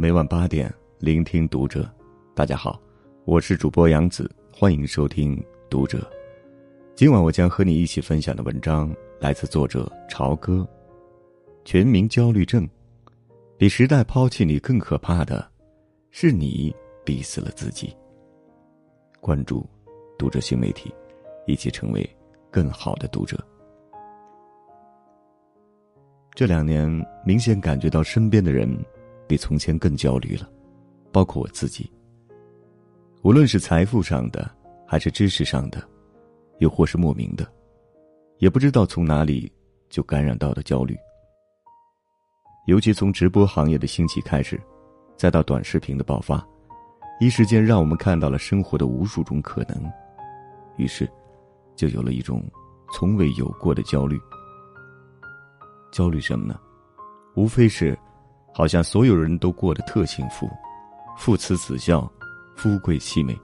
每晚八点，聆听读者。大家好，我是主播杨子，欢迎收听读者。今晚我将和你一起分享的文章来自作者朝歌。全民焦虑症，比时代抛弃你更可怕的，是你逼死了自己。关注读者新媒体，一起成为更好的读者。这两年，明显感觉到身边的人比从前更焦虑了，包括我自己。无论是财富上的，还是知识上的，又或是莫名的，也不知道从哪里就感染到的焦虑。尤其从直播行业的兴起开始，再到短视频的爆发，一时间让我们看到了生活的无数种可能，于是，就有了一种从未有过的焦虑。焦虑什么呢？无非是，好像所有人都过得特幸福，父慈子孝，夫贵妻美，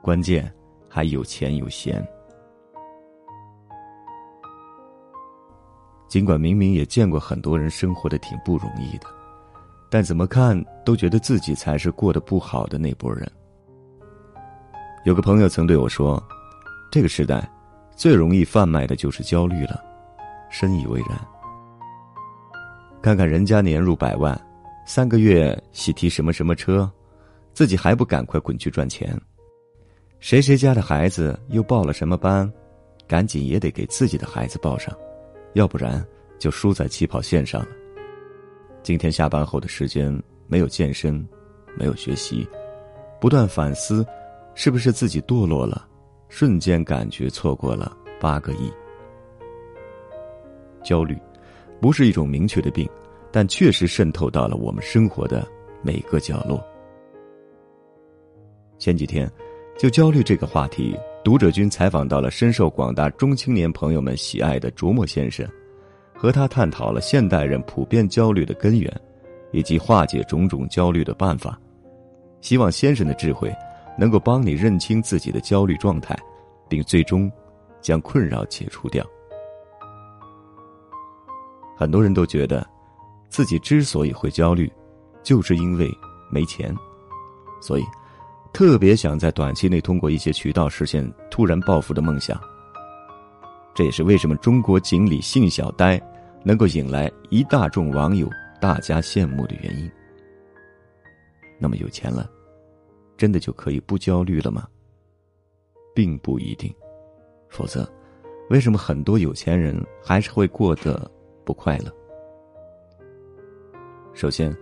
关键还有钱有闲。尽管明明也见过很多人生活的挺不容易的，但怎么看都觉得自己才是过得不好的那波人。有个朋友曾对我说：“这个时代，最容易贩卖的就是焦虑了。”深以为然。看看人家年入百万，三个月喜提什么什么车，自己还不赶快滚去赚钱？谁谁家的孩子又报了什么班，赶紧也得给自己的孩子报上，要不然就输在起跑线上了。今天下班后的时间没有健身，没有学习，不断反思，是不是自己堕落了？瞬间感觉错过了八个亿。焦虑。不是一种明确的病，但确实渗透到了我们生活的每个角落。前几天，就焦虑这个话题，读者君采访到了深受广大中青年朋友们喜爱的卓莫先生，和他探讨了现代人普遍焦虑的根源，以及化解种种焦虑的办法。希望先生的智慧，能够帮你认清自己的焦虑状态，并最终将困扰解除掉。很多人都觉得，自己之所以会焦虑，就是因为没钱，所以特别想在短期内通过一些渠道实现突然暴富的梦想。这也是为什么中国锦鲤性小呆能够引来一大众网友大家羡慕的原因。那么有钱了，真的就可以不焦虑了吗？并不一定，否则，为什么很多有钱人还是会过得？不快乐。首先，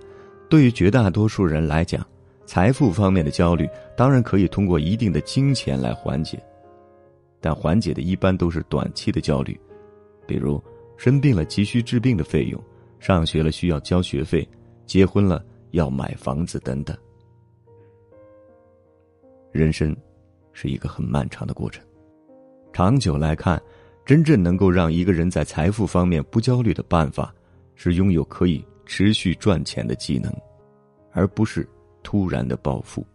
对于绝大多数人来讲，财富方面的焦虑当然可以通过一定的金钱来缓解，但缓解的一般都是短期的焦虑，比如生病了急需治病的费用，上学了需要交学费，结婚了要买房子等等。人生是一个很漫长的过程，长久来看。真正能够让一个人在财富方面不焦虑的办法，是拥有可以持续赚钱的技能，而不是突然的暴富。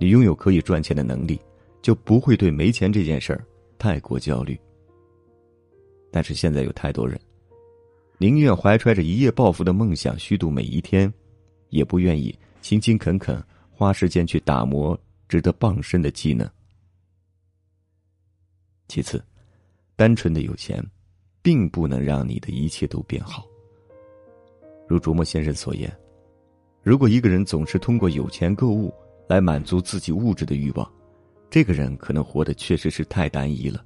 你拥有可以赚钱的能力，就不会对没钱这件事儿太过焦虑。但是现在有太多人，宁愿怀揣着一夜暴富的梦想虚度每一天，也不愿意勤勤恳恳花时间去打磨值得傍身的技能。其次，单纯的有钱，并不能让你的一切都变好。如卓莫先生所言，如果一个人总是通过有钱购物来满足自己物质的欲望，这个人可能活得确实是太单一了。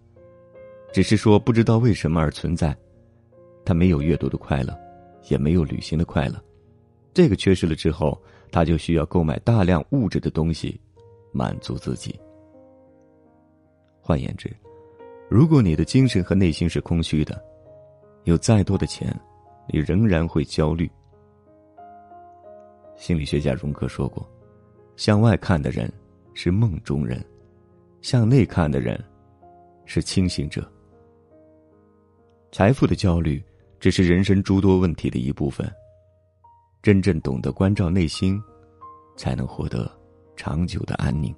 只是说不知道为什么而存在，他没有阅读的快乐，也没有旅行的快乐。这个缺失了之后，他就需要购买大量物质的东西，满足自己。换言之。如果你的精神和内心是空虚的，有再多的钱，你仍然会焦虑。心理学家荣格说过：“向外看的人是梦中人，向内看的人是清醒者。”财富的焦虑只是人生诸多问题的一部分。真正懂得关照内心，才能获得长久的安宁。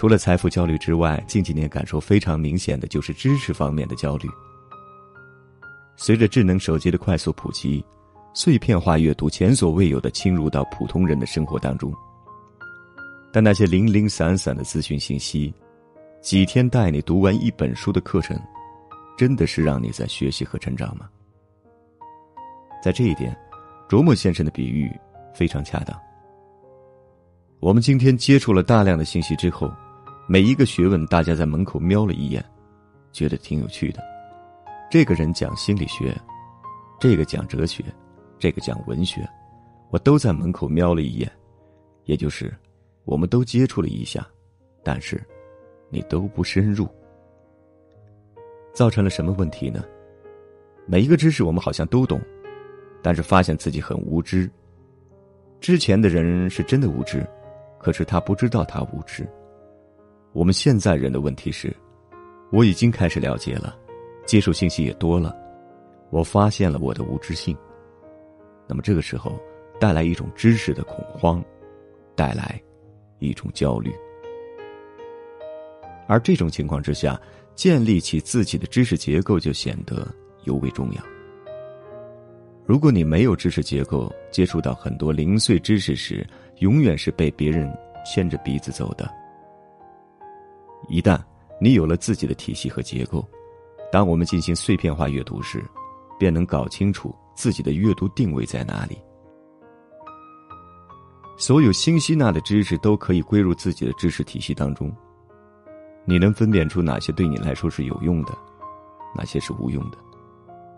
除了财富焦虑之外，近几年感受非常明显的就是知识方面的焦虑。随着智能手机的快速普及，碎片化阅读前所未有的侵入到普通人的生活当中。但那些零零散散的资讯信息，几天带你读完一本书的课程，真的是让你在学习和成长吗？在这一点，卓木先生的比喻非常恰当。我们今天接触了大量的信息之后，每一个学问，大家在门口瞄了一眼，觉得挺有趣的。这个人讲心理学，这个讲哲学，这个讲文学，我都在门口瞄了一眼，也就是。我们都接触了一下，但是你都不深入，造成了什么问题呢？每一个知识我们好像都懂，但是发现自己很无知。之前的人是真的无知，可是他不知道他无知。我们现在人的问题是，我已经开始了解了，接触信息也多了，我发现了我的无知性。那么这个时候带来一种知识的恐慌，带来。一种焦虑，而这种情况之下，建立起自己的知识结构就显得尤为重要。如果你没有知识结构，接触到很多零碎知识时，永远是被别人牵着鼻子走的。一旦你有了自己的体系和结构，当我们进行碎片化阅读时，便能搞清楚自己的阅读定位在哪里。所有新吸纳的知识都可以归入自己的知识体系当中。你能分辨出哪些对你来说是有用的，哪些是无用的？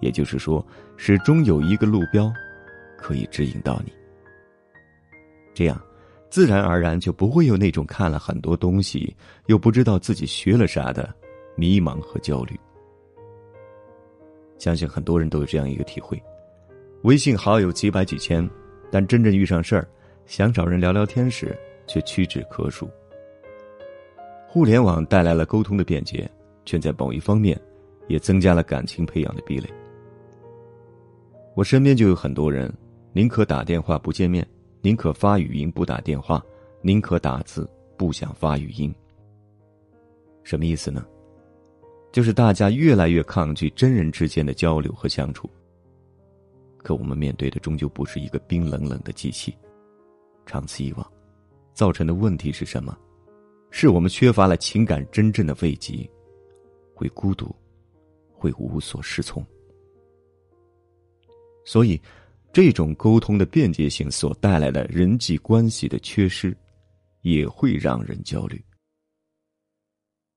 也就是说，始终有一个路标，可以指引到你。这样，自然而然就不会有那种看了很多东西又不知道自己学了啥的迷茫和焦虑。相信很多人都有这样一个体会：微信好友几百几千，但真正遇上事儿。想找人聊聊天时，却屈指可数。互联网带来了沟通的便捷，却在某一方面，也增加了感情培养的壁垒。我身边就有很多人，宁可打电话不见面，宁可发语音不打电话，宁可打字不想发语音。什么意思呢？就是大家越来越抗拒真人之间的交流和相处。可我们面对的终究不是一个冰冷冷的机器。长此以往，造成的问题是什么？是我们缺乏了情感真正的慰藉，会孤独，会无所适从。所以，这种沟通的便捷性所带来的人际关系的缺失，也会让人焦虑。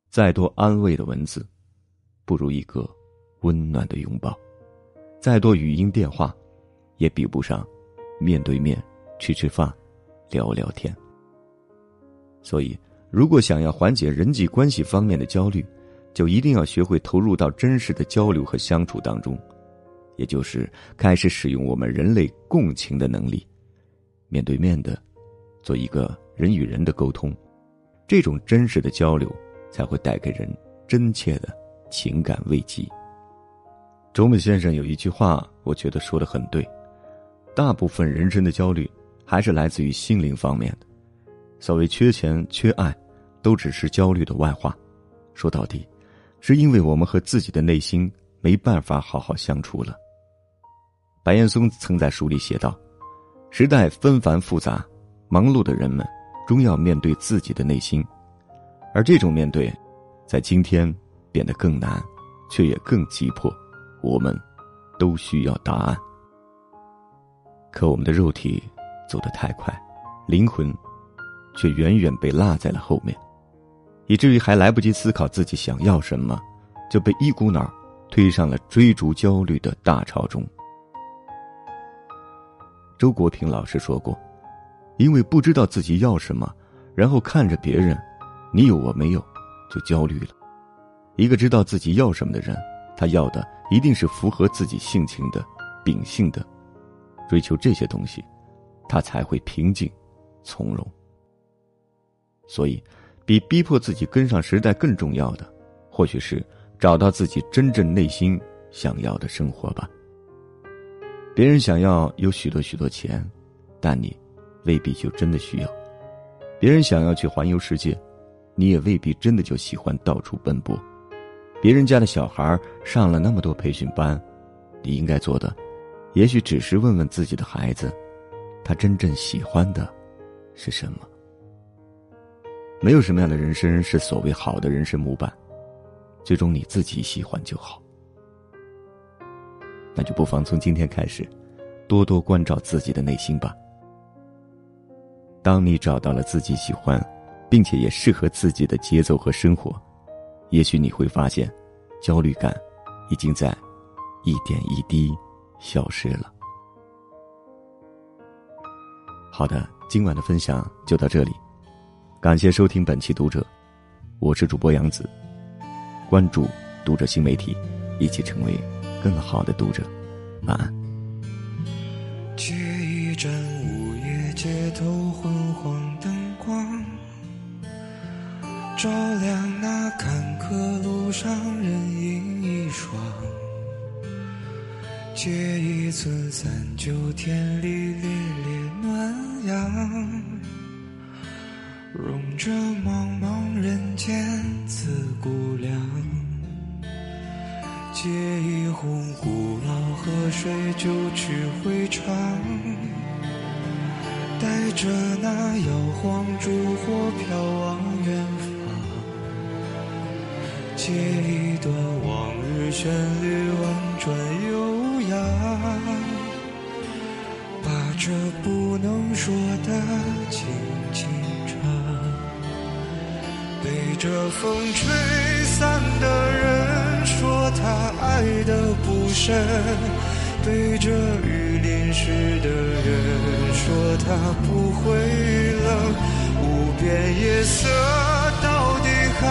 再多安慰的文字，不如一个温暖的拥抱；再多语音电话，也比不上面对面吃吃饭。聊聊天。所以，如果想要缓解人际关系方面的焦虑，就一定要学会投入到真实的交流和相处当中，也就是开始使用我们人类共情的能力，面对面的做一个人与人的沟通，这种真实的交流才会带给人真切的情感慰藉。周本先生有一句话，我觉得说的很对：大部分人生的焦虑。还是来自于心灵方面的。所谓缺钱、缺爱，都只是焦虑的外化。说到底，是因为我们和自己的内心没办法好好相处了。白岩松曾在书里写道：“时代纷繁复杂，忙碌的人们终要面对自己的内心，而这种面对，在今天变得更难，却也更急迫。我们都需要答案。可我们的肉体。”走得太快，灵魂却远远被落在了后面，以至于还来不及思考自己想要什么，就被一股脑推上了追逐焦虑的大潮中。周国平老师说过：“因为不知道自己要什么，然后看着别人，你有我没有，就焦虑了。一个知道自己要什么的人，他要的一定是符合自己性情的、秉性的，追求这些东西。”他才会平静、从容。所以，比逼迫自己跟上时代更重要的，或许是找到自己真正内心想要的生活吧。别人想要有许多许多钱，但你未必就真的需要；别人想要去环游世界，你也未必真的就喜欢到处奔波；别人家的小孩上了那么多培训班，你应该做的，也许只是问问自己的孩子，他真正喜欢的是什么。没有什么样的人生是所谓好的人生模板，最终你自己喜欢就好。那就不妨从今天开始，多多关照自己的内心吧。当你找到了自己喜欢，并且也适合自己的节奏和生活，也许你会发现，焦虑感已经在一点一滴消失了。好的，今晚的分享就到这里，感谢收听本期读者，我是主播杨子，关注读者新媒体，一起成为更好的读者，晚安。借一盏午夜街头昏黄灯光，照亮那坎坷路上人影一双。借一寸三九天里烈烈暖阳，融着茫茫人间一壶古老河水，九曲回肠，带着那摇晃烛火飘往远方。借一段往日旋律，婉转悠扬，把这不能说的轻轻唱。被这风吹散的人他爱的不深，被着雨淋湿的人说他不会冷。无边夜色到底还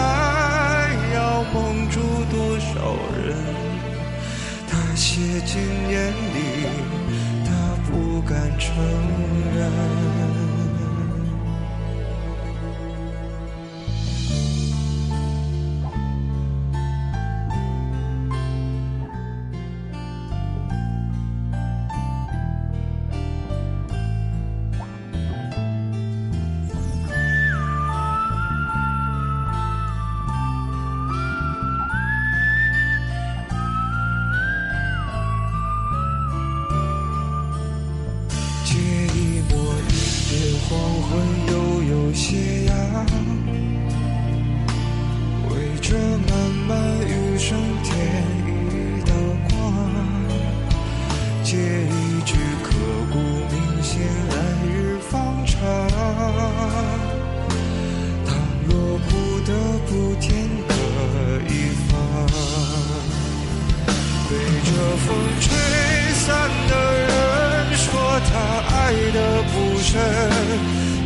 不深，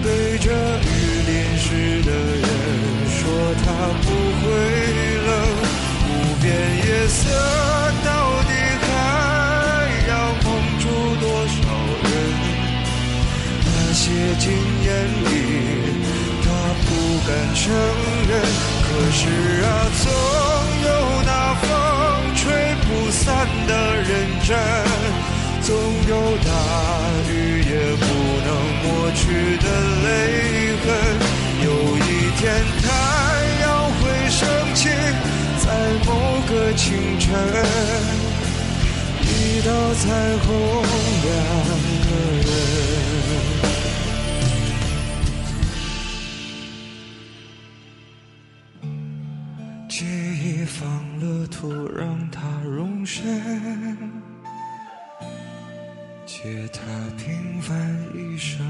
被这雨淋湿的人说他不会冷。无边夜色到底还要蒙住多少人？他写进眼里，他不敢承认。可是啊，总有那风吹不散的认真，总有大雨也不能抹去的泪痕。有一天，太阳会升起，在某个清晨，一道彩虹，两个人。记忆放了土，让它容身；借他平凡一生。